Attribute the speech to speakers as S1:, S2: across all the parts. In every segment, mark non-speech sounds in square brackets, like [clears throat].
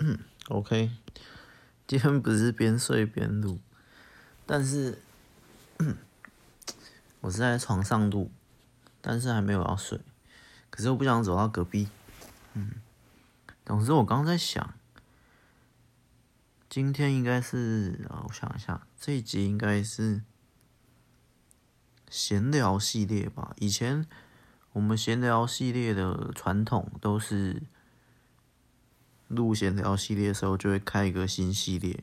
S1: 嗯，OK，今天不是边睡边录，但是我是在床上录，但是还没有要睡，可是我不想走到隔壁。嗯，总之我刚在想，今天应该是啊，我想一下，这一集应该是闲聊系列吧？以前我们闲聊系列的传统都是。录闲聊系列的时候，就会开一个新系列。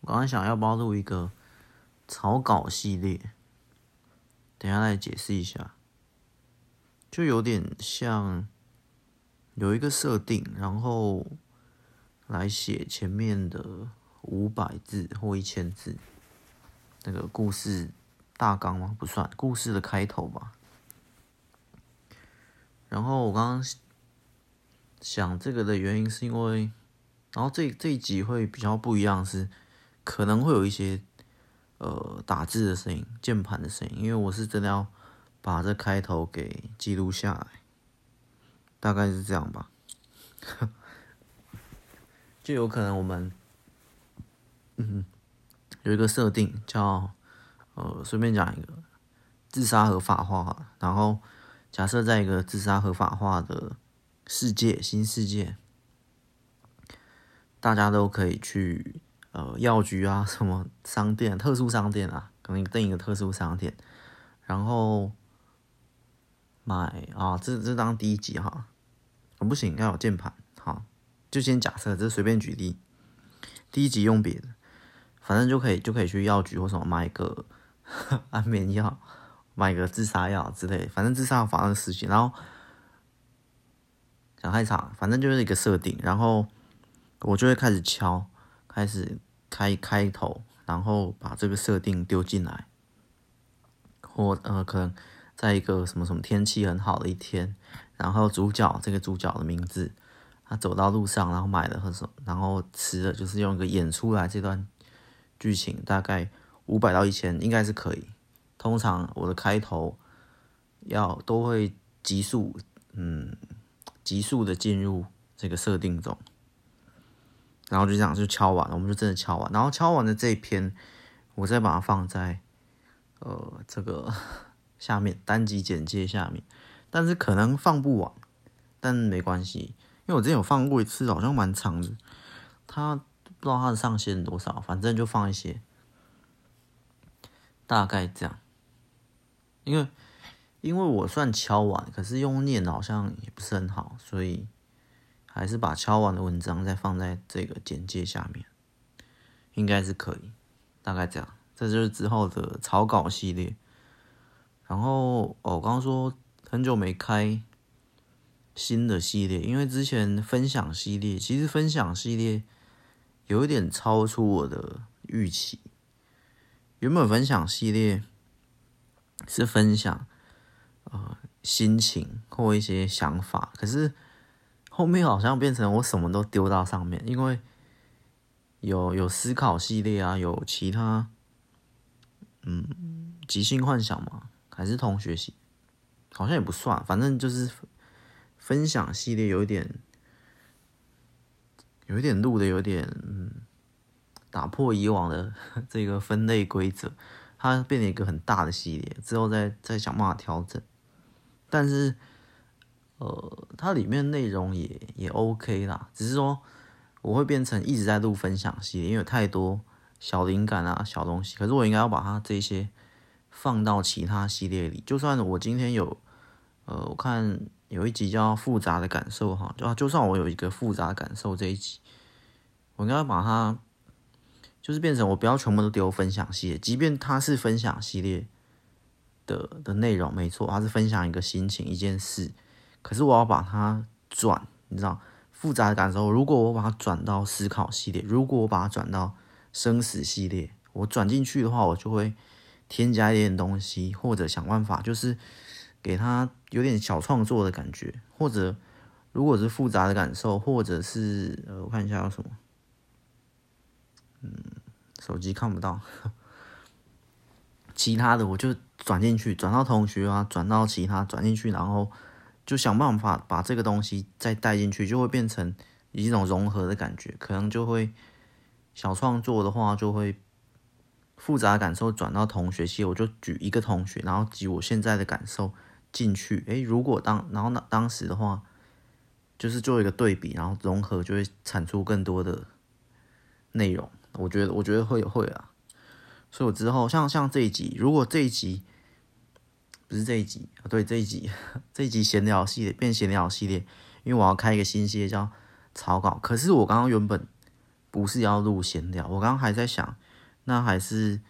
S1: 我刚刚想要不录一个草稿系列，等下来解释一下，就有点像有一个设定，然后来写前面的五百字或一千字，那个故事大纲吗？不算，故事的开头吧。然后我刚刚。想这个的原因是因为，然后这这一集会比较不一样，是可能会有一些呃打字的声音、键盘的声音，因为我是真的要把这开头给记录下来，大概是这样吧。[laughs] 就有可能我们嗯有一个设定叫呃随便讲一个自杀合法化，然后假设在一个自杀合法化的。世界新世界，大家都可以去呃药局啊，什么商店、特殊商店啊，可能订一个特殊商店，然后买啊，这这当第一集哈，不行，要有键盘，好，就先假设，这随便举例，第一集用别的，反正就可以就可以去药局或什么买一个 [laughs] 安眠药，买个自杀药之类，反正自杀发生的事情，然后。讲太长，反正就是一个设定，然后我就会开始敲，开始开开头，然后把这个设定丢进来，或呃可能在一个什么什么天气很好的一天，然后主角这个主角的名字，他走到路上，然后买了什么，然后吃了，就是用一个演出来这段剧情，大概五百到一千应该是可以。通常我的开头要都会急速，嗯。急速的进入这个设定中，然后就这样就敲完了，我们就真的敲完，然后敲完的这一篇，我再把它放在呃这个下面单集简介下面，但是可能放不完，但没关系，因为我之前有放过一次，好像蛮长的，它不知道它的上限多少，反正就放一些，大概这样，因为。因为我算敲完，可是用念好像也不是很好，所以还是把敲完的文章再放在这个简介下面，应该是可以，大概这样。这就是之后的草稿系列。然后哦，我刚刚说很久没开新的系列，因为之前分享系列，其实分享系列有一点超出我的预期。原本分享系列是分享。呃，心情或一些想法，可是后面好像变成我什么都丢到上面，因为有有思考系列啊，有其他，嗯，即兴幻想嘛，还是同学系，好像也不算，反正就是分享系列有一点，有一点录的有点，嗯，打破以往的这个分类规则，它变成一个很大的系列，之后再再想办法调整。但是，呃，它里面内容也也 OK 啦，只是说我会变成一直在录分享系列，因为有太多小灵感啊、小东西。可是我应该要把它这些放到其他系列里。就算我今天有，呃，我看有一集叫《复杂的感受》哈，就就算我有一个复杂感受这一集，我应该要把它就是变成我不要全部都丢分享系列，即便它是分享系列。的的内容没错，它是分享一个心情一件事，可是我要把它转，你知道复杂的感受。如果我把它转到思考系列，如果我把它转到生死系列，我转进去的话，我就会添加一点东西，或者想办法，就是给它有点小创作的感觉。或者如果是复杂的感受，或者是呃，我看一下有什么，嗯，手机看不到。[laughs] 其他的我就转进去，转到同学啊，转到其他转进去，然后就想办法把这个东西再带进去，就会变成一种融合的感觉，可能就会小创作的话，就会复杂感受转到同学系，我就举一个同学，然后举我现在的感受进去。诶，如果当然后那当时的话，就是做一个对比，然后融合就会产出更多的内容。我觉得，我觉得会会啊。所以我之后像像这一集，如果这一集不是这一集啊，对这一集 [laughs] 这一集闲聊系列变闲聊系列，因为我要开一个新系列叫草稿。可是我刚刚原本不是要录闲聊，我刚刚还在想，那还是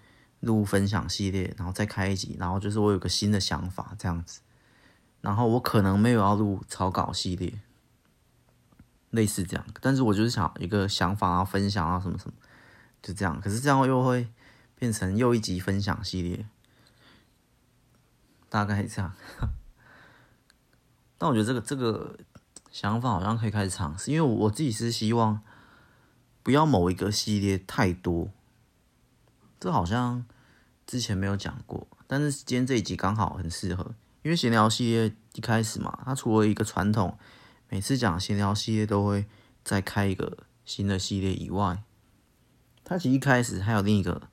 S1: 录分享系列，然后再开一集，然后就是我有个新的想法这样子，然后我可能没有要录草稿系列，类似这样，但是我就是想一个想法啊，分享啊什么什么，就这样。可是这样又会。变成又一集分享系列，大概这样。[laughs] 但我觉得这个这个想法好像可以开始尝试，因为我自己是希望不要某一个系列太多。这好像之前没有讲过，但是今天这一集刚好很适合，因为闲聊系列一开始嘛，它除了一个传统，每次讲闲聊系列都会再开一个新的系列以外，它其实一开始还有另一个。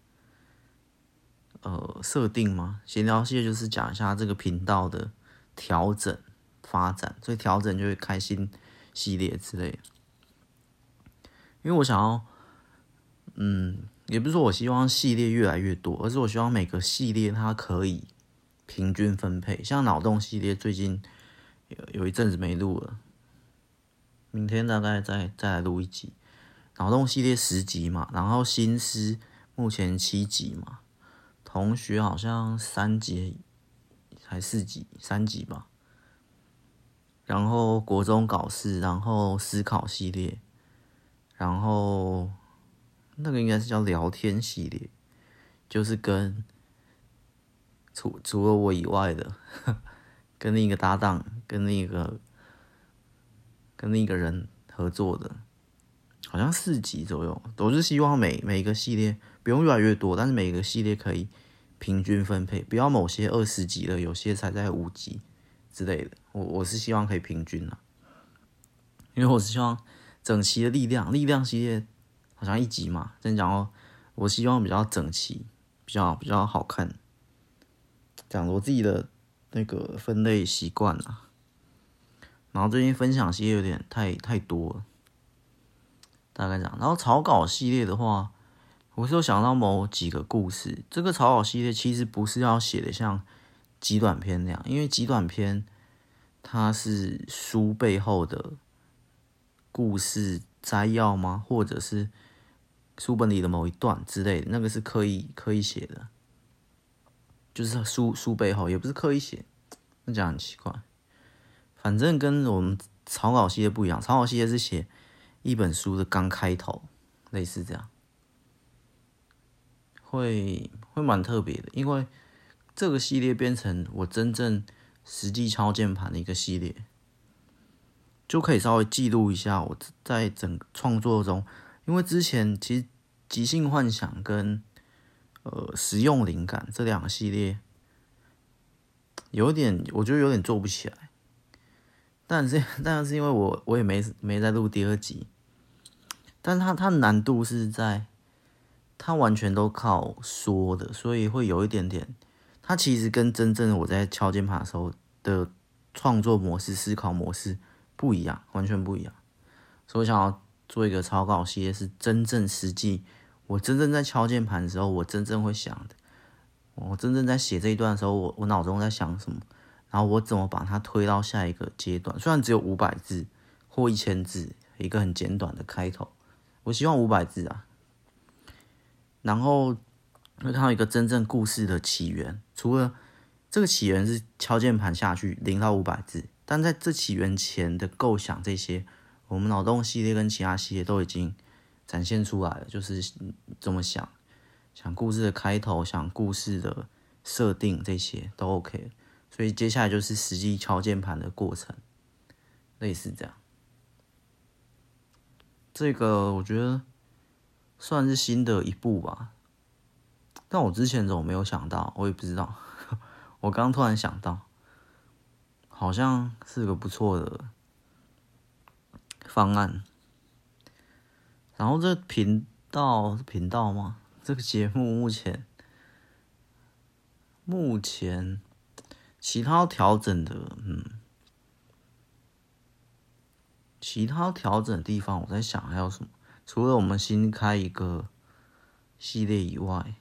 S1: 呃，设定吗，闲聊系列就是讲一下这个频道的调整发展，所以调整就会开心系列之类的。因为我想要，嗯，也不是说我希望系列越来越多，而是我希望每个系列它可以平均分配。像脑洞系列最近有有一阵子没录了，明天大概再再来录一集。脑洞系列十集嘛，然后新思目前七集嘛。同学好像三集还四集，三集吧。然后国中搞事，然后思考系列，然后那个应该是叫聊天系列，就是跟除除了我以外的，跟另一个搭档，跟另一个跟另一个人合作的，好像四集左右。我是希望每每一个系列不用越来越多，但是每一个系列可以。平均分配，不要某些二十级的，有些才在五级之类的。我我是希望可以平均啊，因为我是希望整齐的力量，力量系列好像一集嘛，这样讲哦，我希望比较整齐，比较比较好看。讲我自己的那个分类习惯啊，然后最近分享系列有点太太多了，大概讲。然后草稿系列的话。我是有想到某几个故事，这个草稿系列其实不是要写的像极短篇那样，因为极短篇它是书背后的故事摘要吗？或者是书本里的某一段之类的，那个是刻意刻意写的，就是书书背后也不是刻意写，那讲很奇怪。反正跟我们草稿系列不一样，草稿系列是写一本书的刚开头，类似这样。会会蛮特别的，因为这个系列变成我真正实际敲键盘的一个系列，就可以稍微记录一下我在整创作中，因为之前其实即兴幻想跟呃实用灵感这两个系列有点，我觉得有点做不起来，但是但是因为我我也没没在录第二集，但它它难度是在。它完全都靠说的，所以会有一点点。它其实跟真正我在敲键盘的时候的创作模式、思考模式不一样，完全不一样。所以我想要做一个草稿系列，是真正实际，我真正在敲键盘的时候，我真正会想的。我真正在写这一段的时候，我我脑中在想什么，然后我怎么把它推到下一个阶段。虽然只有五百字或一千字，一个很简短的开头，我希望五百字啊。然后会看到一个真正故事的起源，除了这个起源是敲键盘下去零到五百字，但在这起源前的构想这些，我们脑洞系列跟其他系列都已经展现出来了，就是怎么想，想故事的开头，想故事的设定这些都 OK，所以接下来就是实际敲键盘的过程，类似这样。这个我觉得。算是新的一步吧，但我之前怎么没有想到？我也不知道。[laughs] 我刚突然想到，好像是个不错的方案。然后这频道频道吗？这个节目目前目前其他调整的，嗯，其他调整的地方，我在想还有什么？除了我们新开一个系列以外，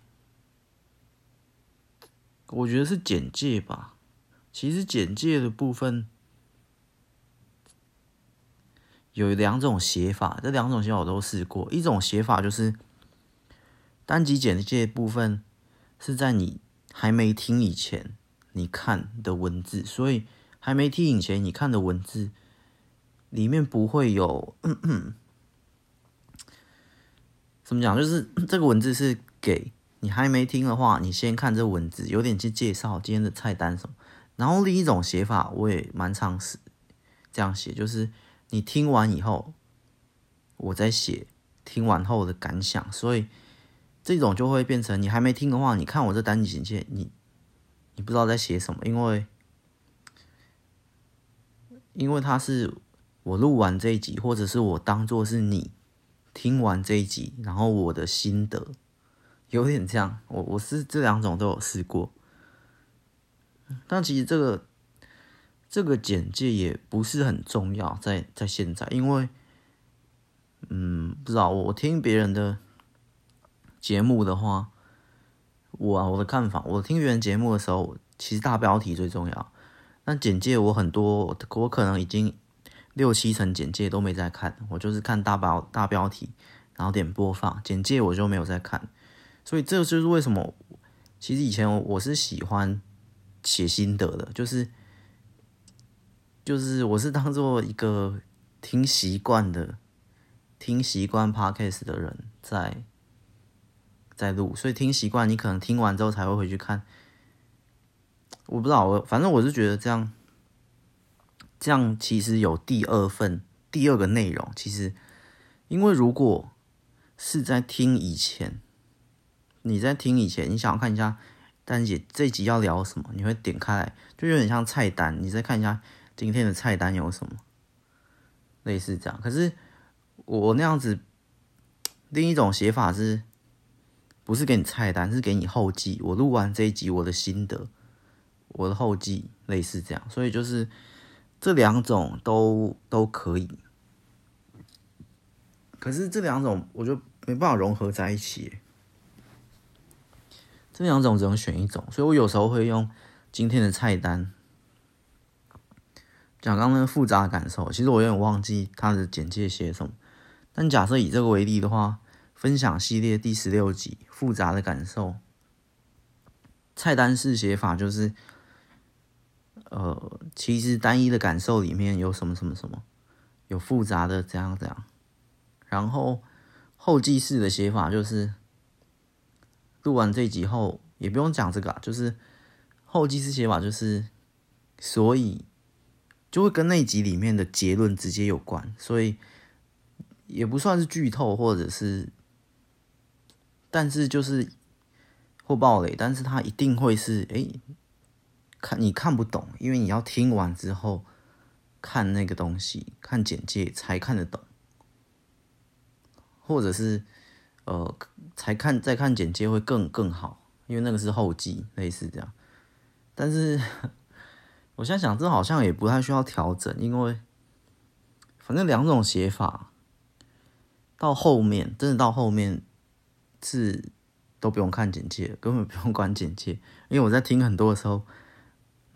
S1: 我觉得是简介吧。其实简介的部分有两种写法，这两种写法我都试过。一种写法就是单集简介部分是在你还没听以前你看的文字，所以还没听以前你看的文字里面不会有。咳咳怎么讲？就是 [clears throat] 这个文字是给你还没听的话，你先看这文字，有点去介绍今天的菜单什么。然后另一种写法我也蛮常试这样写，就是你听完以后，我再写听完后的感想。所以这种就会变成你还没听的话，你看我这单集简介，你你不知道在写什么，因为因为它是我录完这一集，或者是我当做是你。听完这一集，然后我的心得有点这样，我我是这两种都有试过，但其实这个这个简介也不是很重要，在在现在，因为嗯，不知道我听别人的节目的话，我啊我的看法，我听别人节目的时候，其实大标题最重要，但简介我很多，我可能已经。六七层简介都没在看，我就是看大标大标题，然后点播放简介，我就没有在看。所以这就是为什么，其实以前我是喜欢写心得的，就是就是我是当做一个听习惯的、听习惯 podcast 的人在在录，所以听习惯，你可能听完之后才会回去看。我不知道，我反正我是觉得这样。这样其实有第二份第二个内容，其实因为如果是在听以前，你在听以前，你想要看一下丹姐这集要聊什么，你会点开来，就有点像菜单，你再看一下今天的菜单有什么，类似这样。可是我那样子，另一种写法是，不是给你菜单，是给你后记。我录完这一集，我的心得，我的后记类似这样，所以就是。这两种都都可以，可是这两种我就没办法融合在一起。这两种只能选一种，所以我有时候会用今天的菜单讲刚刚那个复杂的感受。其实我有点忘记它的简介写什么，但假设以这个为例的话，分享系列第十六集复杂的感受，菜单式写法就是。呃，其实单一的感受里面有什么什么什么，有复杂的这样这样，然后后记式的写法就是录完这集后也不用讲这个啊，就是后记式写法就是，所以就会跟那集里面的结论直接有关，所以也不算是剧透或者是，但是就是或爆雷，但是它一定会是哎。诶看你看不懂，因为你要听完之后看那个东西，看简介才看得懂，或者是呃才看再看简介会更更好，因为那个是后记，类似这样。但是我现在想，这好像也不太需要调整，因为反正两种写法到后面真的到后面是都不用看简介，根本不用管简介，因为我在听很多的时候。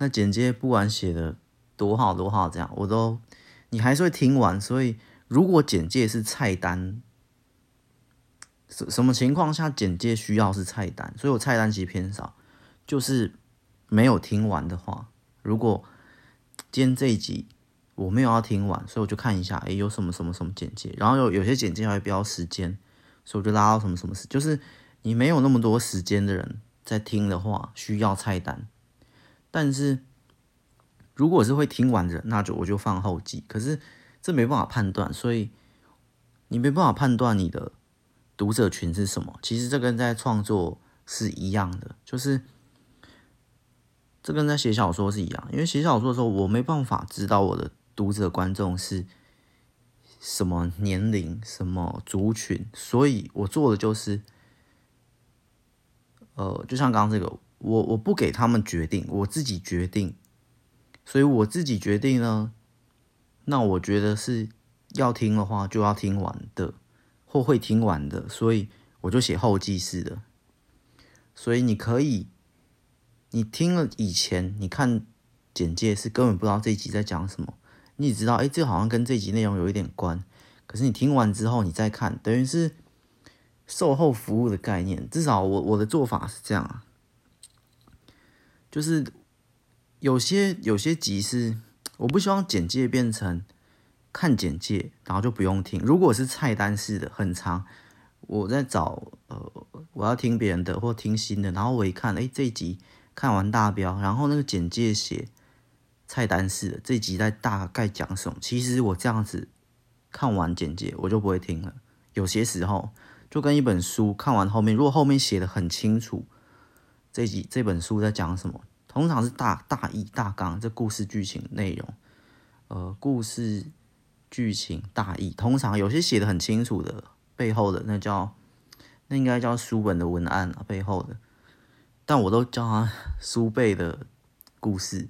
S1: 那简介不管写的多好多好，这样我都你还是会听完。所以如果简介是菜单，什什么情况下简介需要是菜单？所以我菜单其实偏少，就是没有听完的话，如果今天这一集我没有要听完，所以我就看一下，诶，有什么什么什么简介，然后有有些简介还会标时间，所以我就拉到什么什么时，就是你没有那么多时间的人在听的话，需要菜单。但是，如果是会听完的，那就我就放后记。可是这没办法判断，所以你没办法判断你的读者群是什么。其实这跟在创作是一样的，就是这跟在写小说是一样。因为写小说的时候，我没办法知道我的读者观众是什么年龄、什么族群，所以我做的就是，呃，就像刚刚这个，我我不给他们决定，我自己决定，所以我自己决定呢，那我觉得是要听的话就要听完的，或会听完的，所以我就写后记式的，所以你可以，你听了以前你看简介是根本不知道这一集在讲什么。你也知道，哎，这好像跟这集内容有一点关。可是你听完之后，你再看，等于是售后服务的概念。至少我我的做法是这样啊，就是有些有些集是我不希望简介变成看简介，然后就不用听。如果是菜单式的很长，我在找呃我要听别人的或听新的，然后我一看，哎，这一集看完大标，然后那个简介写。菜单式的这集在大概讲什么？其实我这样子看完简介，我就不会听了。有些时候就跟一本书看完后面，如果后面写的很清楚，这集这本书在讲什么，通常是大大意大纲，这故事剧情内容，呃，故事剧情大意，通常有些写的很清楚的背后的那叫那应该叫书本的文案啊，背后的，但我都叫它 [laughs] 书背的故事。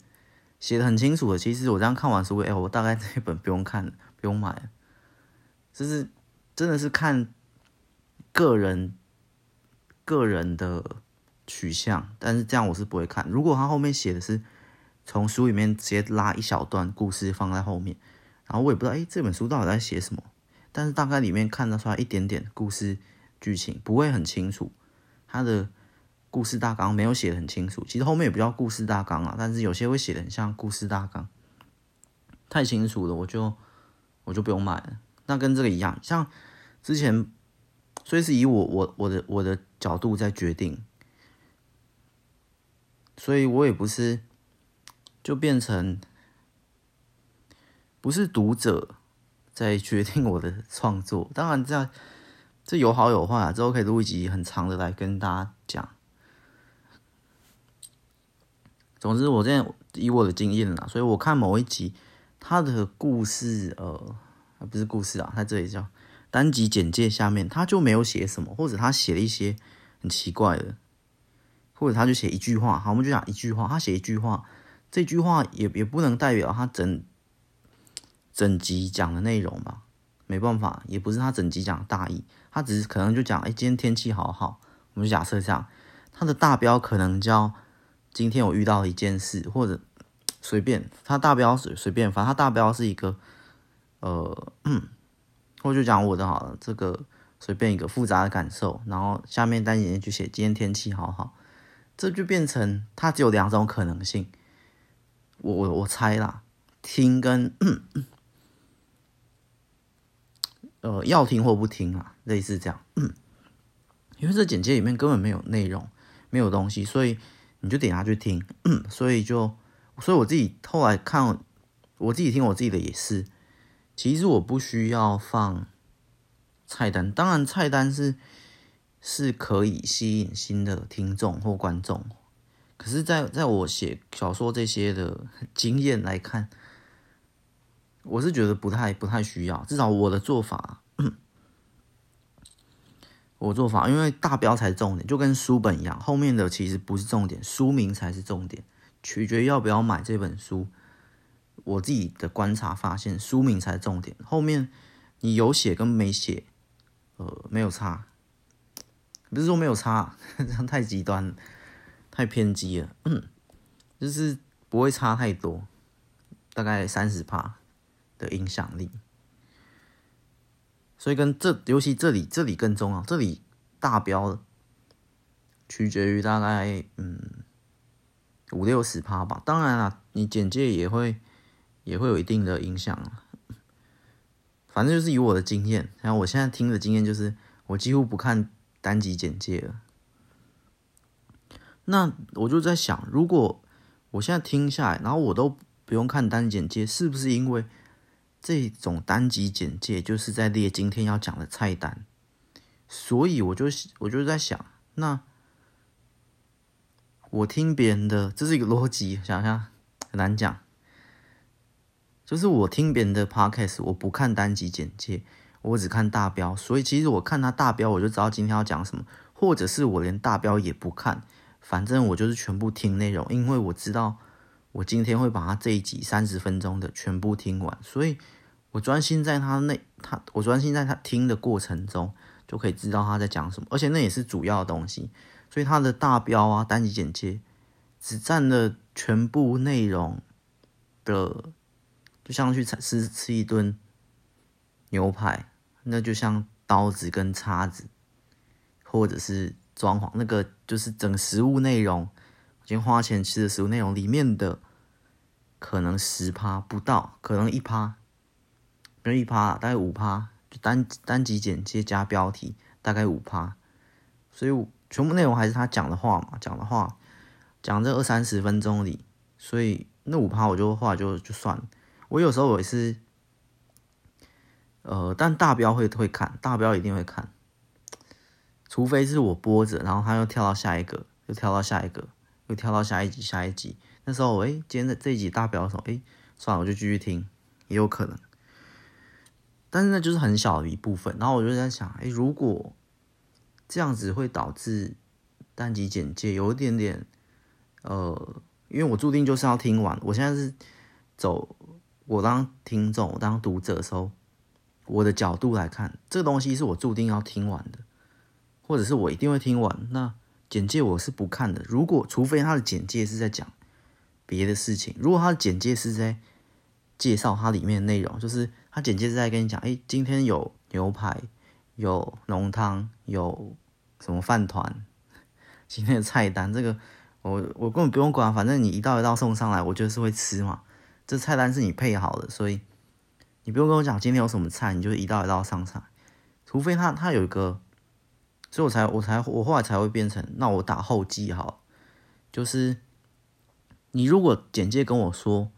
S1: 写的很清楚的，其实我这样看完书，哎，我大概这本不用看了，不用买了。就是真的是看个人个人的取向，但是这样我是不会看。如果他后面写的是从书里面直接拉一小段故事放在后面，然后我也不知道，哎，这本书到底在写什么，但是大概里面看得出来一点点故事剧情，不会很清楚，他的。故事大纲没有写得很清楚，其实后面也不叫故事大纲啊，但是有些会写得很像故事大纲，太清楚了，我就我就不用买了。那跟这个一样，像之前，所以是以我我我的我的角度在决定，所以我也不是就变成不是读者在决定我的创作。当然这样这有好有坏啊，之后可以录一集很长的来跟大家讲。总之，我现在以我的经验啦，所以我看某一集，他的故事，呃，不是故事啊，他这里叫单集简介下面，他就没有写什么，或者他写了一些很奇怪的，或者他就写一句话，好，我们就讲一句话，他写一句话，这句话也也不能代表他整整集讲的内容吧，没办法，也不是他整集讲的大意，他只是可能就讲，哎，今天天气好好，我们就假设这样，他的大标可能叫。今天我遇到了一件事，或者随便，他大标随随便，反正他大标是一个，呃，或者就讲我的好了，这个随便一个复杂的感受，然后下面单眼就写今天天气好好，这就变成它只有两种可能性，我我我猜啦，听跟呃要听或不听啊，类似这样，因为这简介里面根本没有内容，没有东西，所以。你就点下去听，所以就，所以我自己后来看，我自己听我自己的也是，其实我不需要放菜单，当然菜单是是可以吸引新的听众或观众，可是在在我写小说这些的经验来看，我是觉得不太不太需要，至少我的做法。我做法，因为大标才重点，就跟书本一样，后面的其实不是重点，书名才是重点，取决要不要买这本书。我自己的观察发现，书名才是重点，后面你有写跟没写，呃，没有差，不是说没有差，[laughs] 这样太极端，太偏激了，就是不会差太多，大概三十趴的影响力。所以跟这，尤其这里，这里更重要。这里大标取决于大概嗯五六十趴吧。当然了，你简介也会也会有一定的影响。反正就是以我的经验，然后我现在听的经验就是，我几乎不看单集简介了。那我就在想，如果我现在听下来，然后我都不用看单简介，是不是因为？这种单集简介就是在列今天要讲的菜单，所以我就我就在想，那我听别人的，这是一个逻辑，想想很难讲。就是我听别人的 podcast，我不看单集简介，我只看大标，所以其实我看他大标，我就知道今天要讲什么，或者是我连大标也不看，反正我就是全部听内容，因为我知道我今天会把他这一集三十分钟的全部听完，所以我专心在他那他我专心在他听的过程中，就可以知道他在讲什么，而且那也是主要的东西，所以他的大标啊单集简介只占了全部内容的。就像去吃吃一顿牛排，那就像刀子跟叉子，或者是装潢，那个就是整食物内容，今天花钱吃的食物内容里面的可能十趴不到，可能一趴，没有一趴，大概五趴，就单单集简接加标题，大概五趴，所以全部内容还是他讲的话嘛，讲的话，讲这二三十分钟里，所以那五趴我就话就就算了。我有时候我也是，呃，但大标会会看，大标一定会看，除非是我播着，然后他又跳到下一个，又跳到下一个，又跳到下一集，下一集，那时候，哎，今天的这一集大标的时候，哎，算了，我就继续听，也有可能，但是那就是很小的一部分。然后我就在想，哎，如果这样子会导致单集简介有一点点，呃，因为我注定就是要听完，我现在是走。我当听众，我当读者的时候，我的角度来看，这个东西是我注定要听完的，或者是我一定会听完。那简介我是不看的。如果除非他的简介是在讲别的事情，如果他的简介是在介绍它里面的内容，就是他简介是在跟你讲，哎，今天有牛排，有浓汤，有什么饭团，[laughs] 今天的菜单，这个我我根本不用管，反正你一道一道送上来，我就是会吃嘛。这菜单是你配好的，所以你不用跟我讲今天有什么菜，你就一道一道上菜。除非他他有一个，所以我才我才我后来才会变成，那我打后记好，就是你如果简介跟我说，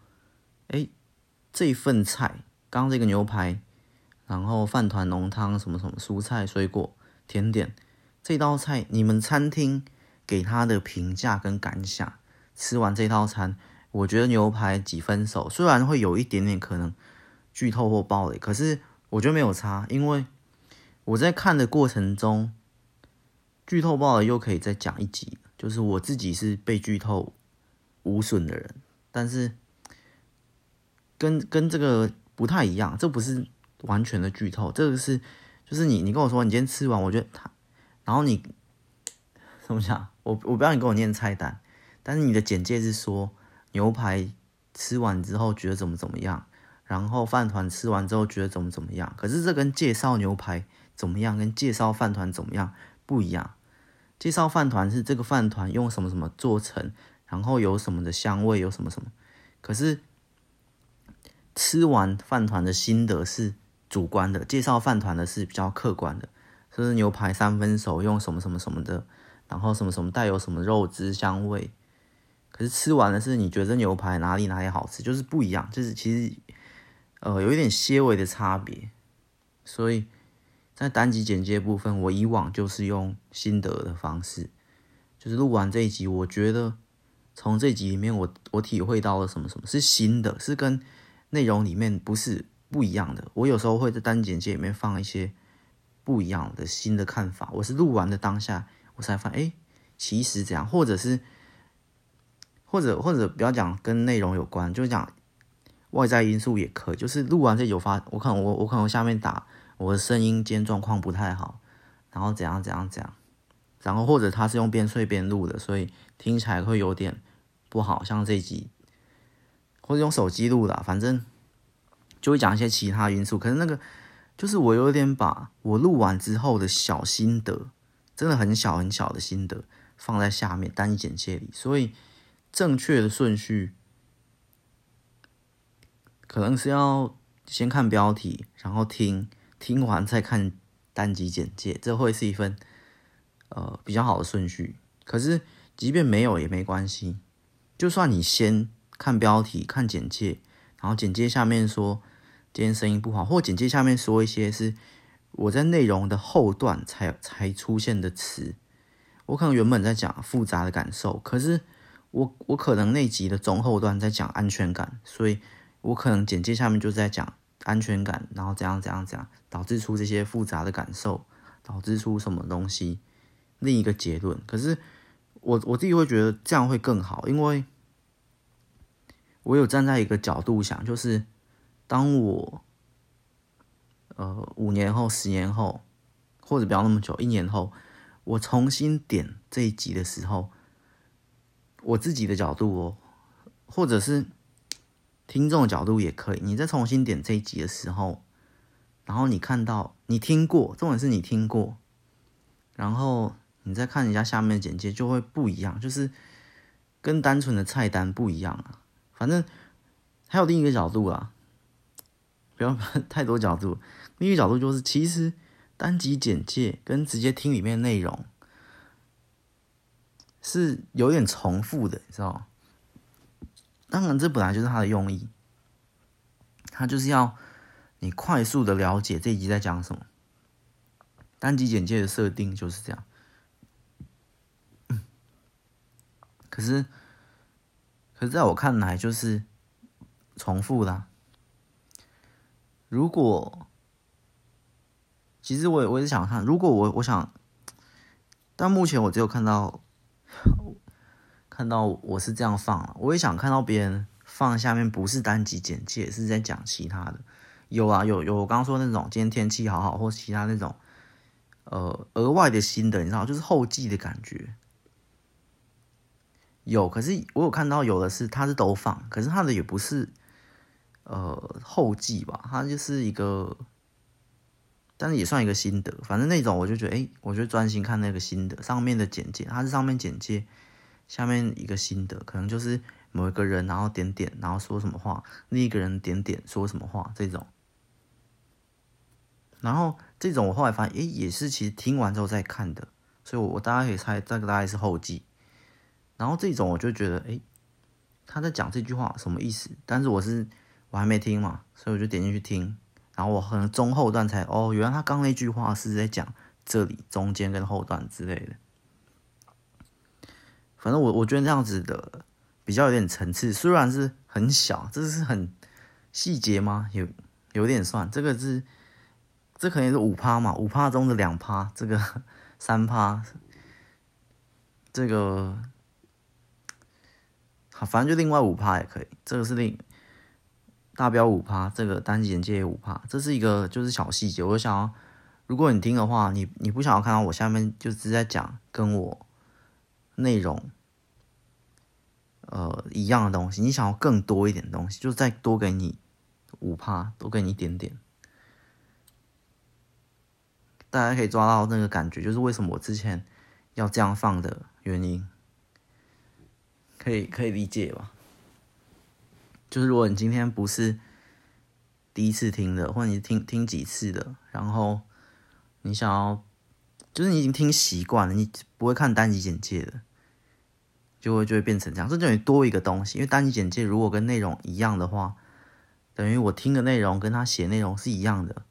S1: 哎，这份菜，刚刚这个牛排，然后饭团、浓汤，什么什么蔬菜、水果、甜点，这道菜你们餐厅给他的评价跟感想，吃完这套餐。我觉得牛排几分熟，虽然会有一点点可能剧透或爆雷，可是我觉得没有差，因为我在看的过程中，剧透爆雷又可以再讲一集，就是我自己是被剧透无损的人，但是跟跟这个不太一样，这不是完全的剧透，这个是就是你你跟我说你今天吃完，我觉得他，然后你 [laughs] 怎么讲？我我不要你跟我念菜单，但是你的简介是说。牛排吃完之后觉得怎么怎么样，然后饭团吃完之后觉得怎么怎么样。可是这跟介绍牛排怎么样，跟介绍饭团怎么样不一样。介绍饭团是这个饭团用什么什么做成，然后有什么的香味，有什么什么。可是吃完饭团的心得是主观的，介绍饭团的是比较客观的。就是牛排三分熟，用什么什么什么的，然后什么什么带有什么肉汁香味。可是吃完的是你觉得牛排哪里哪里好吃，就是不一样，就是其实呃有一点些微的差别。所以在单集简介部分，我以往就是用心得的方式，就是录完这一集，我觉得从这集里面我我体会到了什么什么是新的，是跟内容里面不是不一样的。我有时候会在单简介里面放一些不一样的新的看法。我是录完的当下，我才发现，哎，其实这样，或者是。或者或者不要讲跟内容有关，就讲外在因素也可以。就是录完这有发，我可能我我可能下面打我的声音今天状况不太好，然后怎样怎样怎样，然后或者他是用边睡边录的，所以听起来会有点不好，像这集或者用手机录的，反正就会讲一些其他因素。可是那个就是我有点把我录完之后的小心得，真的很小很小的心得放在下面单集简介里，所以。正确的顺序可能是要先看标题，然后听，听完再看单集简介，这会是一份呃比较好的顺序。可是即便没有也没关系，就算你先看标题、看简介，然后简介下面说今天声音不好，或简介下面说一些是我在内容的后段才才出现的词，我可能原本在讲复杂的感受，可是。我我可能那集的中后段在讲安全感，所以我可能简介下面就在讲安全感，然后怎样怎样怎样，导致出这些复杂的感受，导致出什么东西，另一个结论。可是我我自己会觉得这样会更好，因为我有站在一个角度想，就是当我呃五年后、十年后，或者不要那么久，一年后，我重新点这一集的时候，我自己的角度哦，或者是。听众的角度也可以，你再重新点这一集的时候，然后你看到你听过，重点是你听过，然后你再看一下下面的简介就会不一样，就是跟单纯的菜单不一样啊。反正还有另一个角度啊，不要太多角度。另一个角度就是，其实单集简介跟直接听里面内容是有点重复的，你知道吗？当然，这本来就是他的用意，他就是要你快速的了解这一集在讲什么。单集简介的设定就是这样。可是，可是在我看来就是重复啦。如果，其实我也我也想看，如果我我想，但目前我只有看到。看到我是这样放了，我也想看到别人放下面不是单集简介，是在讲其他的。有啊，有有，我刚刚说那种今天天气好好，或其他那种，呃，额外的心得，你知道，就是后记的感觉。有，可是我有看到有的是，他是都放，可是他的也不是，呃，后记吧，他就是一个，但是也算一个心得。反正那种我就觉得，哎、我就专心看那个心得上面的简介，它是上面简介。下面一个心得，可能就是某一个人，然后点点，然后说什么话，另一个人点点说什么话这种。然后这种我后来发现，诶，也是其实听完之后再看的，所以我我大概可以猜这个大概是后记。然后这种我就觉得，诶，他在讲这句话什么意思？但是我是我还没听嘛，所以我就点进去听。然后我可能中后段才，哦，原来他刚那句话是在讲这里中间跟后段之类的。反正我我觉得这样子的比较有点层次，虽然是很小，这是很细节吗？有有点算，这个是这可能是五趴嘛，五趴中的两趴，这个 [laughs] 三趴，这个好，反正就另外五趴也可以，这个是另大标五趴，这个单集简介五趴，这是一个就是小细节。我想要，如果你听的话，你你不想要看到我下面就直接讲跟我内容。呃，一样的东西，你想要更多一点东西，就再多给你五趴，多给你一点点。大家可以抓到那个感觉，就是为什么我之前要这样放的原因，可以可以理解吧？就是如果你今天不是第一次听的，或者你听听几次的，然后你想要，就是你已经听习惯了，你不会看单集简介的。就会就会变成这样，这等于多一个东西。因为单集简介如果跟内容一样的话，等于我听的内容跟他写内容是一样的。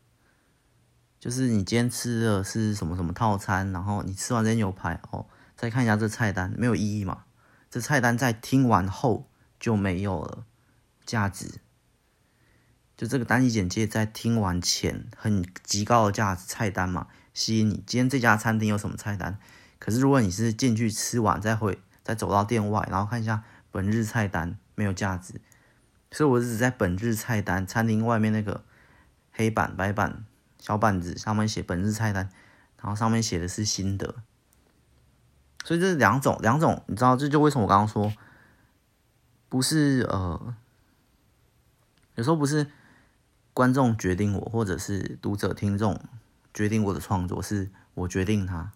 S1: 就是你今天吃的是什么什么套餐，然后你吃完这些牛排哦，再看一下这菜单，没有意义嘛？这菜单在听完后就没有了价值。就这个单集简介在听完前很极高的价值，菜单嘛，吸引你。今天这家餐厅有什么菜单？可是如果你是进去吃完再回。再走到店外，然后看一下本日菜单，没有价值，所以我只在本日菜单餐厅外面那个黑板、白板、小板子上面写本日菜单，然后上面写的是心得，所以这是两种两种，你知道这就为什么我刚刚说不是呃，有时候不是观众决定我，或者是读者听众决定我的创作，是我决定他，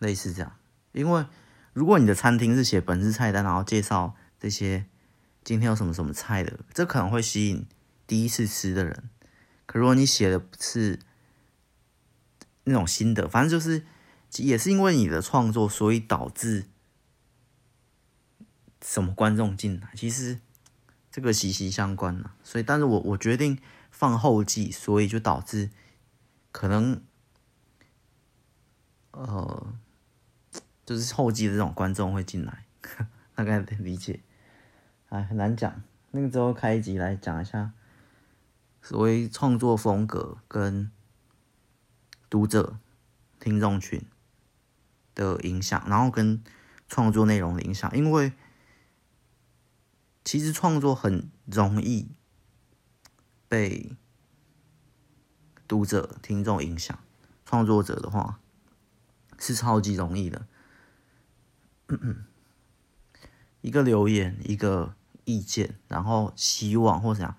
S1: 类似这样。因为如果你的餐厅是写本日菜单，然后介绍这些今天有什么什么菜的，这可能会吸引第一次吃的人。可如果你写的是那种心得，反正就是也是因为你的创作，所以导致什么观众进来，其实这个息息相关了。所以，但是我我决定放后记，所以就导致可能呃。就是后继的这种观众会进来，[laughs] 大概理解，哎，很难讲。那个之后开一集来讲一下所谓创作风格跟读者、听众群的影响，然后跟创作内容的影响，因为其实创作很容易被读者、听众影响，创作者的话是超级容易的。[clears throat] 一个留言，一个意见，然后希望或怎样，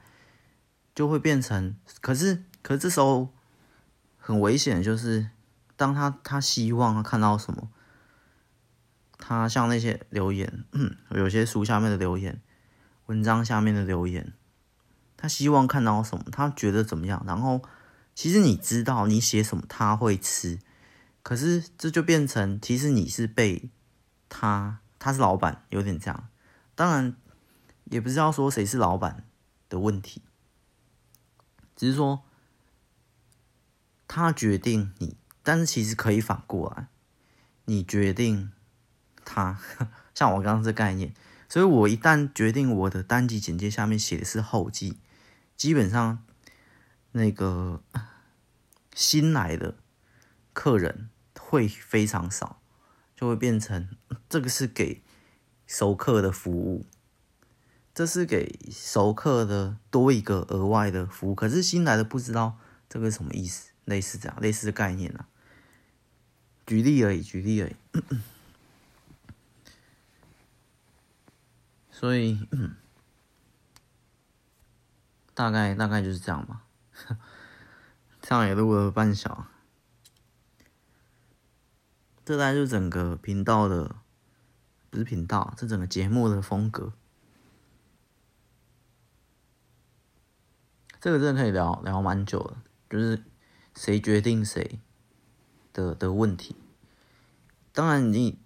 S1: 就会变成。可是，可是这时候很危险，就是当他他希望他看到什么，他像那些留言，[clears throat] 有些书下面的留言，文章下面的留言，他希望看到什么，他觉得怎么样，然后其实你知道你写什么他会吃，可是这就变成其实你是被他。他是老板，有点这样。当然，也不知道说谁是老板的问题，只是说他决定你，但是其实可以反过来，你决定他。[laughs] 像我刚刚这概念，所以我一旦决定我的单集简介下面写的是后记，基本上那个新来的客人会非常少。就会变成这个是给熟客的服务，这是给熟客的多一个额外的服务。可是新来的不知道这个是什么意思，类似这样类似的概念啊。举例而已，举例而已。[coughs] 所以大概大概就是这样吧。[laughs] 这样也录了半小。这大就是整个频道的，不是频道，这整个节目的风格。这个真的可以聊聊蛮久的，就是谁决定谁的的问题。当然，你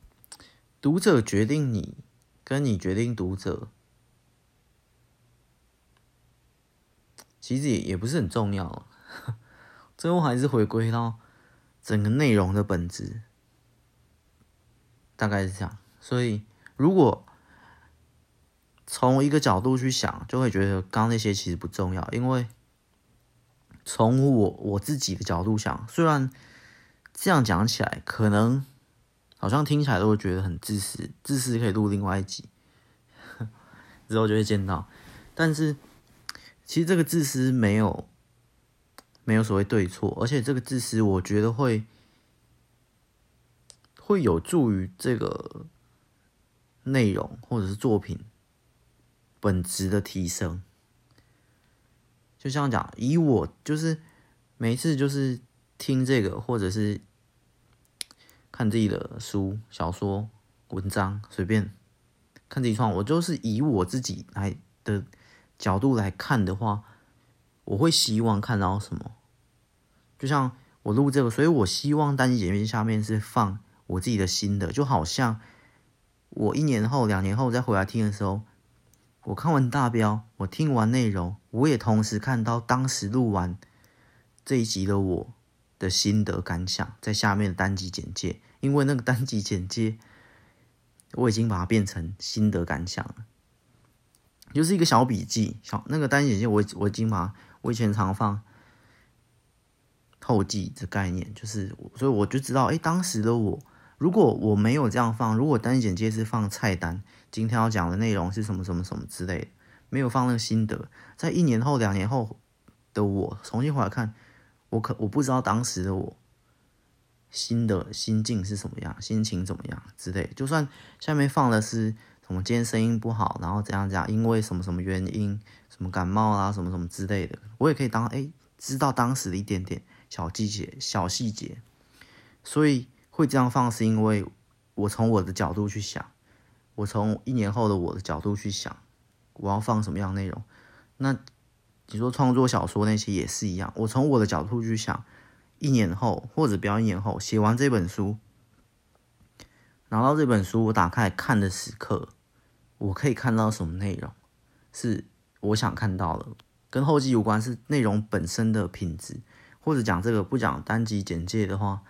S1: 读者决定你，跟你决定读者，其实也也不是很重要。[laughs] 最后还是回归到整个内容的本质。大概是这样，所以如果从一个角度去想，就会觉得刚那些其实不重要，因为从我我自己的角度想，虽然这样讲起来可能好像听起来都会觉得很自私，自私可以录另外一集，之后就会见到，但是其实这个自私没有没有所谓对错，而且这个自私我觉得会。会有助于这个内容或者是作品本质的提升。就像讲，以我就是每一次就是听这个，或者是看自己的书、小说、文章，随便看自己创，我就是以我自己来的角度来看的话，我会希望看到什么？就像我录这个，所以我希望单集简介下面是放。我自己的心得，就好像我一年后、两年后再回来听的时候，我看完大标，我听完内容，我也同时看到当时录完这一集的我的心得感想，在下面的单集简介，因为那个单集简介我已经把它变成心得感想了，就是一个小笔记，小那个单集简介我我已经把我以前常放。后记的概念就是，所以我就知道，哎，当时的我。如果我没有这样放，如果单简介是放菜单，今天要讲的内容是什么什么什么之类的，没有放那个心得，在一年后、两年后的我重新回来看，我可我不知道当时的我心的心境是什么样，心情怎么样之类。就算下面放的是什么，今天声音不好，然后怎样怎样，因为什么什么原因，什么感冒啊，什么什么之类的，我也可以当哎知道当时的一点点小细节、小细节，所以。会这样放，是因为我从我的角度去想，我从一年后的我的角度去想，我要放什么样内容。那你说创作小说那些也是一样，我从我的角度去想，一年后或者不要一年后写完这本书，拿到这本书我打开看的时刻，我可以看到什么内容是我想看到的，跟后记无关，是内容本身的品质，或者讲这个不讲单集简介的话。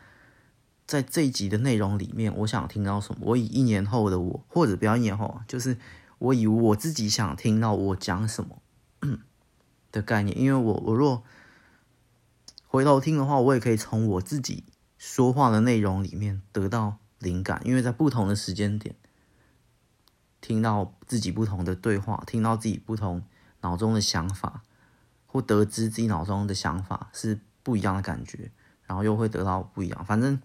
S1: 在这一集的内容里面，我想听到什么？我以一年后的我，或者不要一年后，就是我以我自己想听到我讲什么的概念，因为我我若回头听的话，我也可以从我自己说话的内容里面得到灵感，因为在不同的时间点听到自己不同的对话，听到自己不同脑中的想法，或得知自己脑中的想法是不一样的感觉，然后又会得到不一样。反正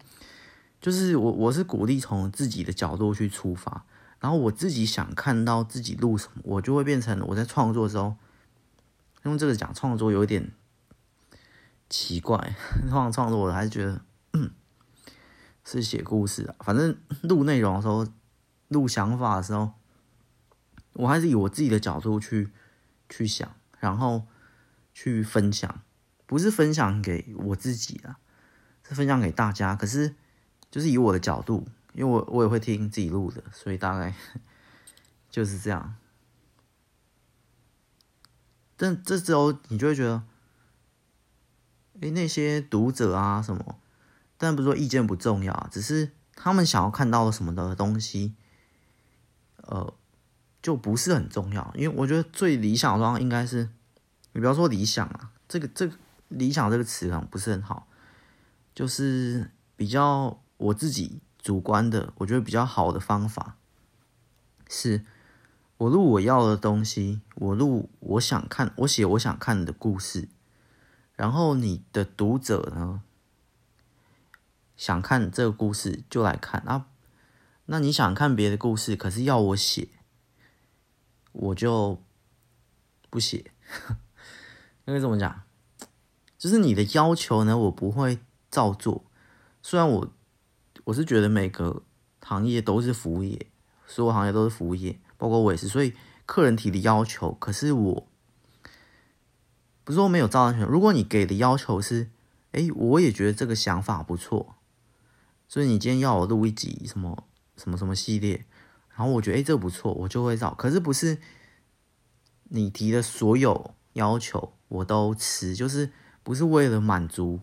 S1: 就是我我是鼓励从自己的角度去出发。然后我自己想看到自己录什么，我就会变成我在创作的时候用这个讲创作有点奇怪。创 [laughs] 创作我还是觉得是写故事啊，反正 [laughs] 录内容的时候、录想法的时候，我还是以我自己的角度去去想，然后去分享，不是分享给我自己啊，是分享给大家。可是就是以我的角度。因为我我也会听自己录的，所以大概 [laughs] 就是这样。但这时候你就会觉得，哎，那些读者啊什么，但不是说意见不重要，只是他们想要看到什么的东西，呃，就不是很重要。因为我觉得最理想的状况应该是，你不要说理想啊，这个这个理想这个词可能不是很好，就是比较我自己。主观的，我觉得比较好的方法是，我录我要的东西，我录我想看，我写我想看的故事，然后你的读者呢，想看这个故事就来看啊，那你想看别的故事，可是要我写，我就不写，因 [laughs] 为怎么讲，就是你的要求呢，我不会照做，虽然我。我是觉得每个行业都是服务业，所有行业都是服务业，包括我也是。所以客人提的要求，可是我不是说没有照单全。如果你给的要求是，哎，我也觉得这个想法不错，所以你今天要我录一集什么什么什么系列，然后我觉得哎这不错，我就会照。可是不是你提的所有要求我都吃，就是不是为了满足。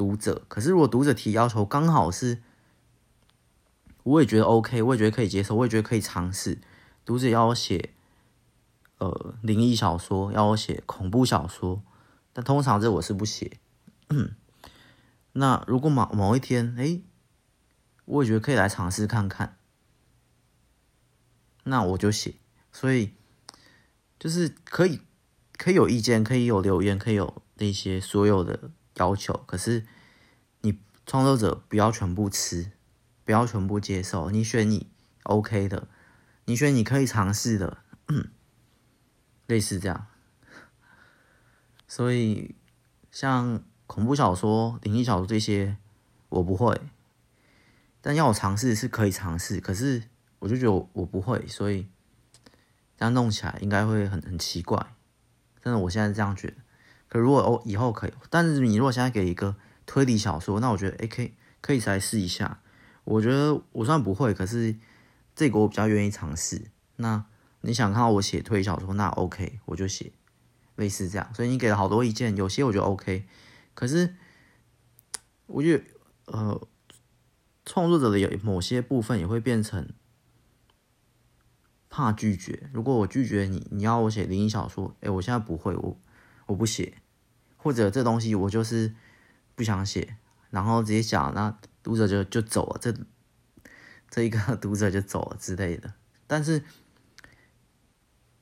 S1: 读者，可是如果读者提要求刚好是，我也觉得 OK，我也觉得可以接受，我也觉得可以尝试。读者要我写，呃，灵异小说，要我写恐怖小说，但通常这我是不写。那如果某某一天，哎，我也觉得可以来尝试看看，那我就写。所以就是可以，可以有意见，可以有留言，可以有那些所有的。要求，可是你创作者不要全部吃，不要全部接受。你选你 OK 的，你选你可以尝试的，[clears throat] 类似这样。所以像恐怖小说、灵异小说这些，我不会。但要我尝试是可以尝试，可是我就觉得我不会，所以这样弄起来应该会很很奇怪。真的，我现在是这样觉得。可如果哦以后可以，但是你如果现在给一个推理小说，那我觉得诶可以可以来试一下。我觉得我虽然不会，可是这个我比较愿意尝试。那你想看到我写推理小说，那 OK 我就写，类似这样。所以你给了好多意见，有些我觉得 OK，可是我觉得呃创作者的有某些部分也会变成怕拒绝。如果我拒绝你，你要我写灵异小说，诶我现在不会我。我不写，或者这东西我就是不想写，然后直接讲，那读者就就走了，这这一个 [laughs] 读者就走了之类的。但是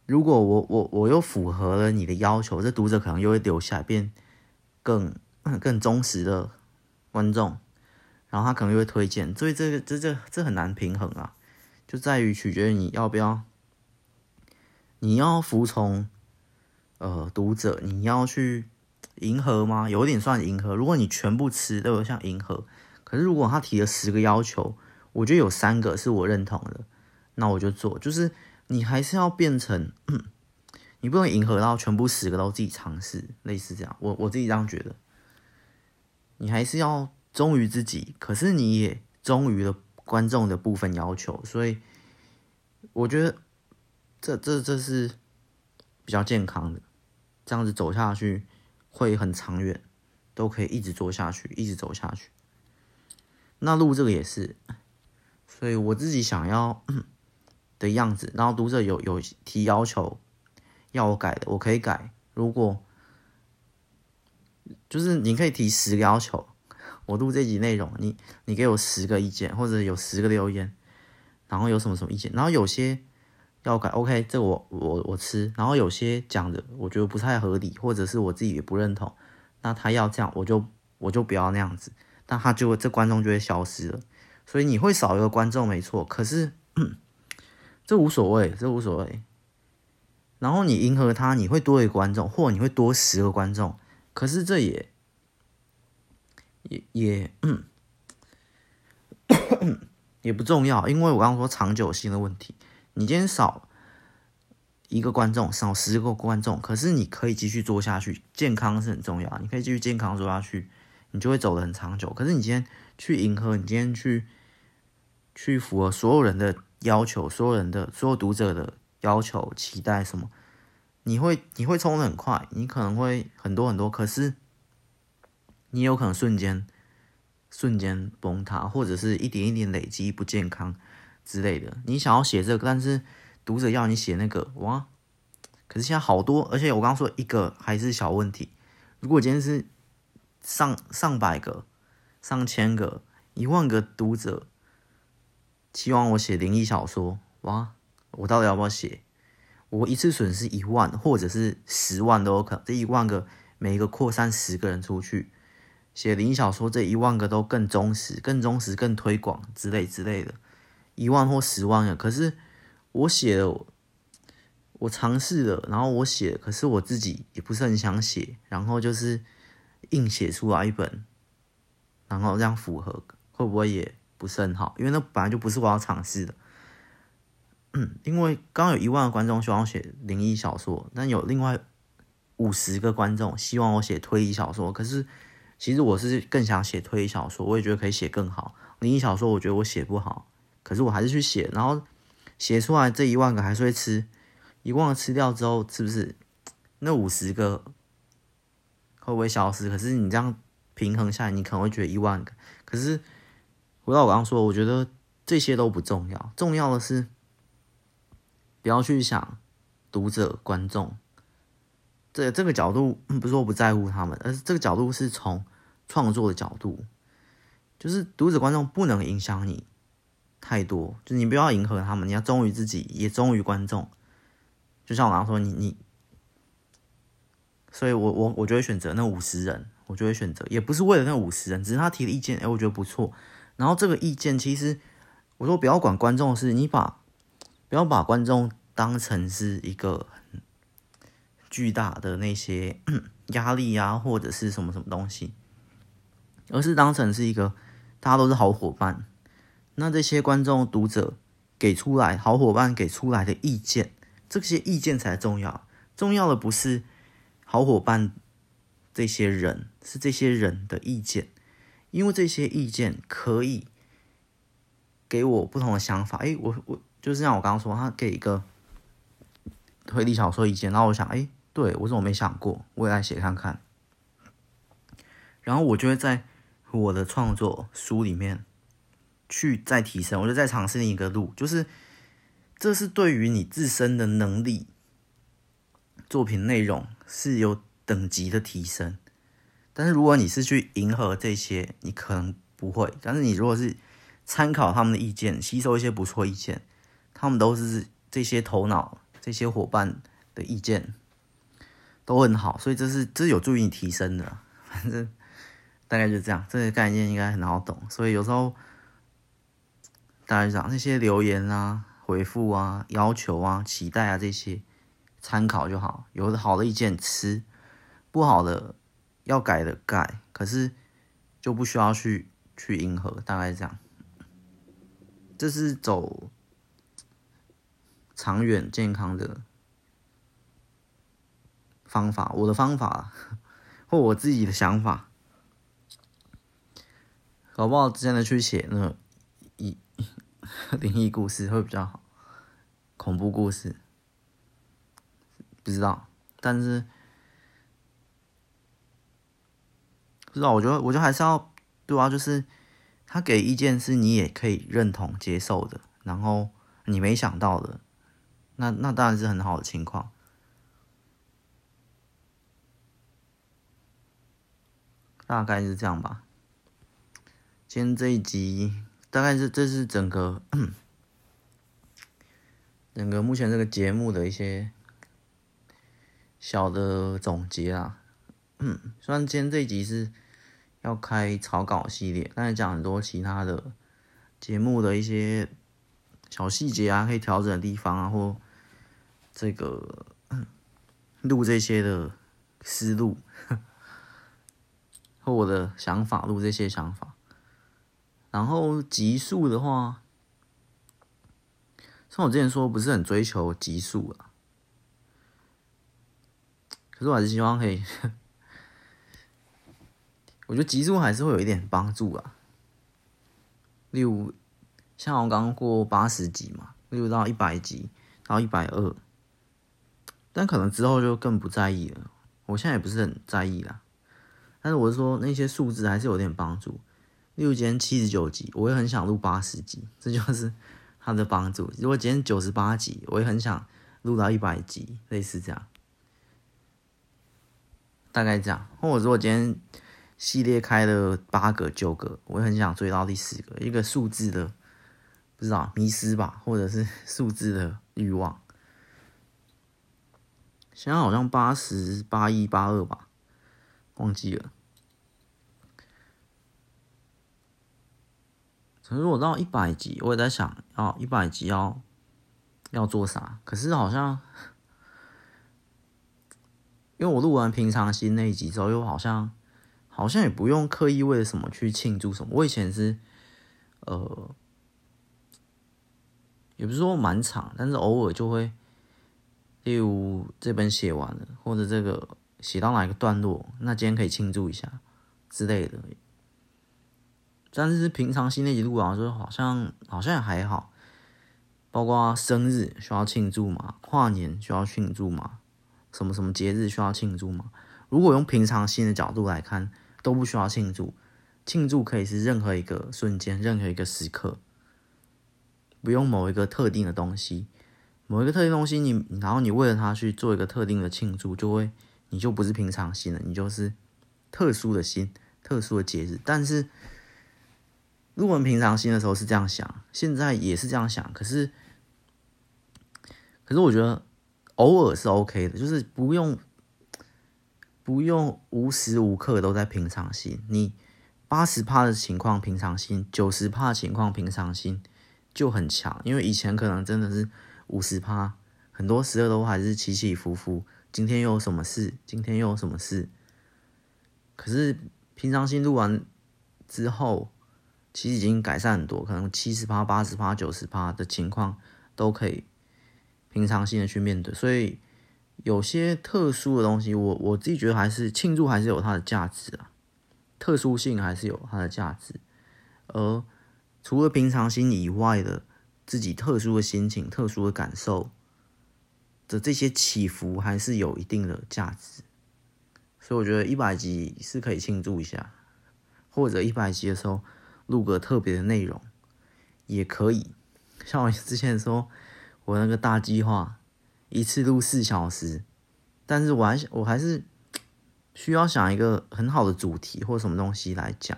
S1: 如果我我我又符合了你的要求，这读者可能又会留下来，变更更忠实的观众，然后他可能又会推荐，所以这个这这这很难平衡啊，就在于取决于你要不要，你要服从。呃，读者，你要去迎合吗？有点算迎合。如果你全部吃都有像迎合，可是如果他提了十个要求，我觉得有三个是我认同的，那我就做。就是你还是要变成，[clears throat] 你不能迎合到全部十个都自己尝试，类似这样。我我自己这样觉得，你还是要忠于自己，可是你也忠于了观众的部分要求，所以我觉得这这这是比较健康的。这样子走下去会很长远，都可以一直做下去，一直走下去。那录这个也是，所以我自己想要 [coughs] 的样子，然后读者有有提要求要我改的，我可以改。如果就是你可以提十个要求，我录这集内容，你你给我十个意见，或者有十个留言，然后有什么什么意见，然后有些要改，OK，这我我我吃，然后有些讲的我觉得不太合理，或者是我自己也不认同，那他要这样，我就我就不要那样子，那他就这观众就会消失了，所以你会少一个观众没错，可是。这无所谓，这无所谓。然后你迎合他，你会多一个观众，或你会多十个观众。可是这也也也嗯 [coughs] 也不重要，因为我刚刚说长久性的问题。你今天少一个观众，少十个观众，可是你可以继续做下去，健康是很重要。你可以继续健康做下去，你就会走得很长久。可是你今天去迎合，你今天去去符合所有人的。要求所有人的所有读者的要求、期待什么，你会你会冲得很快，你可能会很多很多，可是你有可能瞬间瞬间崩塌，或者是一点一点累积不健康之类的。你想要写这个，但是读者要你写那个，哇！可是现在好多，而且我刚刚说一个还是小问题，如果今天是上上百个、上千个、一万个读者。希望我写灵异小说，哇！我到底要不要写？我一次损失一万，或者是十万都有可能。这一万个，每一个扩散十个人出去写灵异小说，这一万个都更忠实、更忠实、更推广之类之类的，一万或十万个。可是我写了，我尝试了，然后我写，可是我自己也不是很想写，然后就是硬写出来一本，然后这样符合，会不会也？不是很好，因为那本来就不是我要尝试的。嗯，因为刚刚有一万个观众希望写灵异小说，但有另外五十个观众希望我写推理小说。可是其实我是更想写推理小说，我也觉得可以写更好。灵异小说我觉得我写不好，可是我还是去写，然后写出来这一万个还是会吃，一万个吃掉之后，是不是那五十个会不会消失？可是你这样平衡下来，你可能会觉得一万个，可是。回到我刚刚说，我觉得这些都不重要，重要的是不要去想读者、观众。这这个角度不是说不在乎他们，而是这个角度是从创作的角度，就是读者、观众不能影响你太多，就是你不要迎合他们，你要忠于自己，也忠于观众。就像我刚刚说，你你，所以我我我就会选择那五十人，我就会选择，也不是为了那五十人，只是他提的意见，哎，我觉得不错。然后这个意见，其实我说不要管观众的事，你把不要把观众当成是一个巨大的那些 [clears throat] 压力啊，或者是什么什么东西，而是当成是一个大家都是好伙伴。那这些观众读者给出来好伙伴给出来的意见，这些意见才重要。重要的不是好伙伴这些人，是这些人的意见。因为这些意见可以给我不同的想法，诶，我我就是像我刚刚说，他给一个推理小说意见，然后我想，诶，对，我怎么没想过，我也来写看看。然后我就会在我的创作书里面去再提升，我就再尝试另一个路，就是这是对于你自身的能力、作品内容是有等级的提升。但是如果你是去迎合这些，你可能不会。但是你如果是参考他们的意见，吸收一些不错意见，他们都是这些头脑、这些伙伴的意见都很好，所以这是这有助于你提升的。反正大概就这样，这个概念应该很好懂。所以有时候大家讲那些留言啊、回复啊、要求啊、期待啊这些，参考就好。有的好的意见吃，不好的。要改的改，可是就不需要去去迎合，大概是这样。这是走长远健康的方法，我的方法 [laughs] 或我自己的想法，搞不好真的去写那 [laughs] 灵异故事会比较好，恐怖故事不知道，但是。不知道，我觉得，我觉得还是要对啊，就是他给意见是你也可以认同接受的，然后你没想到的，那那当然是很好的情况。大概是这样吧。今天这一集大概是这是整个整个目前这个节目的一些小的总结啊。虽然今天这一集是要开草稿系列，但是讲很多其他的节目的一些小细节啊，可以调整的地方啊，或这个录这些的思路。[laughs] 和我的想法，录这些想法，然后集数的话，像我之前说，不是很追求集数啊，可是我还是希望可以，我觉得集数还是会有一点帮助啊。例如，像我刚刚过八十级嘛，例如到一百级，到一百二，但可能之后就更不在意了。我现在也不是很在意啦。但是我是说，那些数字还是有点帮助。例如今天七十九集，我也很想录八十集，[laughs] 这就是它的帮助。如果今天九十八集，我也很想录到一百集，类似这样，大概这样。或者说我今天系列开了八个、九个，我也很想追到第十个，一个数字的不知道迷失吧，或者是 [laughs] 数字的欲望。现在好像八十八一八二吧。忘记了。可是我到一百集，我也在想，哦，一百集要要做啥？可是好像，[laughs] 因为我录完平常心那一集之后，又好像好像也不用刻意为了什么去庆祝什么。我以前是，呃，也不是说蛮长，但是偶尔就会，例如这本写完了，或者这个。写到哪一个段落，那今天可以庆祝一下之类的。但是平常心那集录啊，就好像好像还好。包括生日需要庆祝嘛？跨年需要庆祝嘛？什么什么节日需要庆祝嘛？如果用平常心的角度来看，都不需要庆祝。庆祝可以是任何一个瞬间，任何一个时刻，不用某一个特定的东西。某一个特定东西你，你然后你为了它去做一个特定的庆祝，就会。你就不是平常心了，你就是特殊的心，特殊的节日。但是，如果我们平常心的时候是这样想，现在也是这样想，可是，可是我觉得偶尔是 OK 的，就是不用不用无时无刻都在平常心。你八十趴的情况平常心，九十趴的情况平常心就很强，因为以前可能真的是五十趴，很多时候都还是起起伏伏。今天又有什么事？今天又有什么事？可是平常心录完之后，其实已经改善很多，可能七十趴、八十趴、九十趴的情况都可以平常心的去面对。所以有些特殊的东西，我我自己觉得还是庆祝还是有它的价值啊，特殊性还是有它的价值。而除了平常心以外的自己特殊的心情、特殊的感受。的这些起伏还是有一定的价值，所以我觉得一百集是可以庆祝一下，或者一百集的时候录个特别的内容也可以。像我之前说，我那个大计划一次录四小时，但是我还我还是需要想一个很好的主题或什么东西来讲。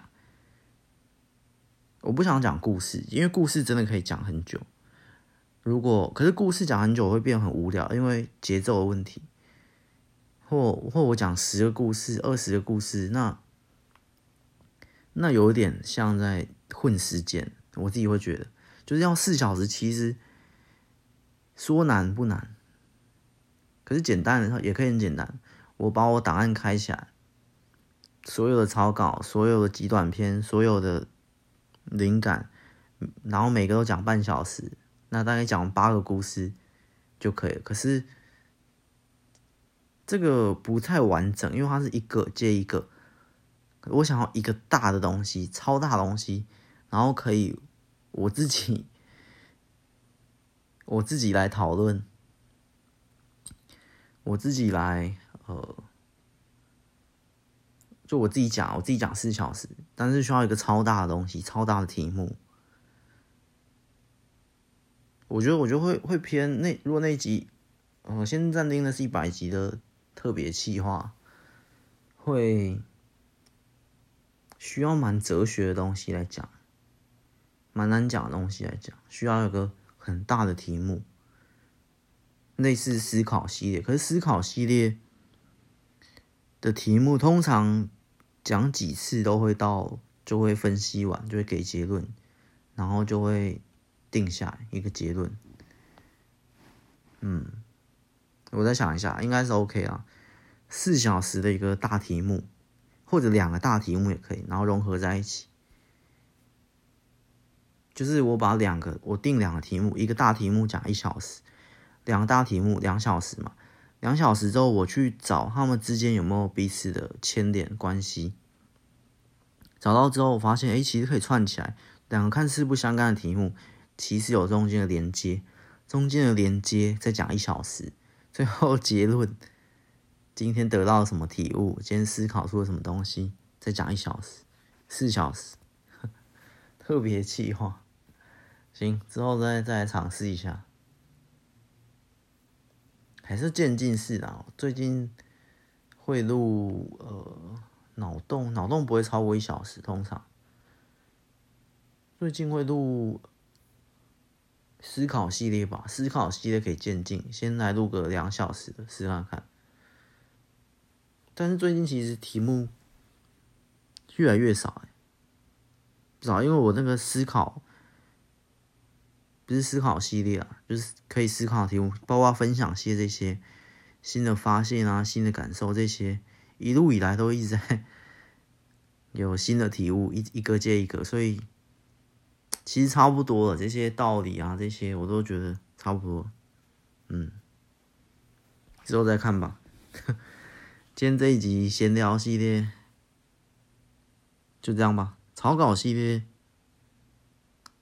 S1: 我不想讲故事，因为故事真的可以讲很久。如果可是故事讲很久会变很无聊，因为节奏的问题。或或我讲十个故事、二十个故事，那那有点像在混时间。我自己会觉得，就是要四小时，其实说难不难，可是简单的也可以很简单。我把我档案开起来，所有的草稿、所有的极短篇、所有的灵感，然后每个都讲半小时。那大概讲八个故事就可以了，可是这个不太完整，因为它是一个接一个。我想要一个大的东西，超大的东西，然后可以我自己 [laughs] 我自己来讨论，我自己来呃，就我自己讲，我自己讲四小时，但是需要一个超大的东西，超大的题目。我觉得我就会会偏那如果那一集，呃，先暂定的是一百集的特别企划，会需要蛮哲学的东西来讲，蛮难讲的东西来讲，需要有个很大的题目，类似思考系列。可是思考系列的题目通常讲几次都会到，就会分析完，就会给结论，然后就会。定下一个结论，嗯，我再想一下，应该是 OK 啊。四小时的一个大题目，或者两个大题目也可以，然后融合在一起。就是我把两个，我定两个题目，一个大题目讲一小时，两个大题目两小时嘛。两小时之后，我去找他们之间有没有彼此的牵连关系。找到之后，我发现，哎，其实可以串起来，两个看似不相干的题目。其实有中间的连接，中间的连接再讲一小时，最后结论，今天得到什么体悟，今天思考出了什么东西，再讲一小时，四小时，特别企划，行，之后再再来尝试一下，还是渐进式的。最近会录呃脑洞，脑洞不会超过一小时，通常最近会录。思考系列吧，思考系列可以渐进，先来录个两小时的试看看。但是最近其实题目越来越少，哎，不少，因为我那个思考不是思考系列啊，就是可以思考题目，包括分享些这些新的发现啊、新的感受这些，一路以来都一直在 [laughs] 有新的体悟，一一个接一个，所以。其实差不多了，这些道理啊，这些我都觉得差不多。嗯，之后再看吧。先这一集闲聊系列就这样吧。草稿系列，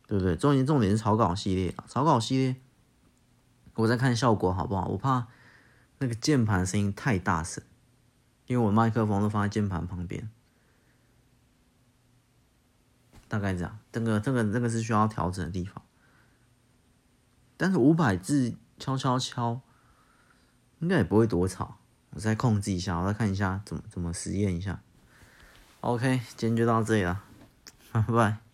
S1: 对不对？重点重点是草稿系列。草稿系列，我在看效果好不好？我怕那个键盘声音太大声，因为我麦克风都放在键盘旁边。大概这样，这个这个这个是需要调整的地方。但是五百字敲敲敲，应该也不会多吵。我再控制一下，我再看一下怎么怎么实验一下。OK，今天就到这里了，[laughs] 拜拜。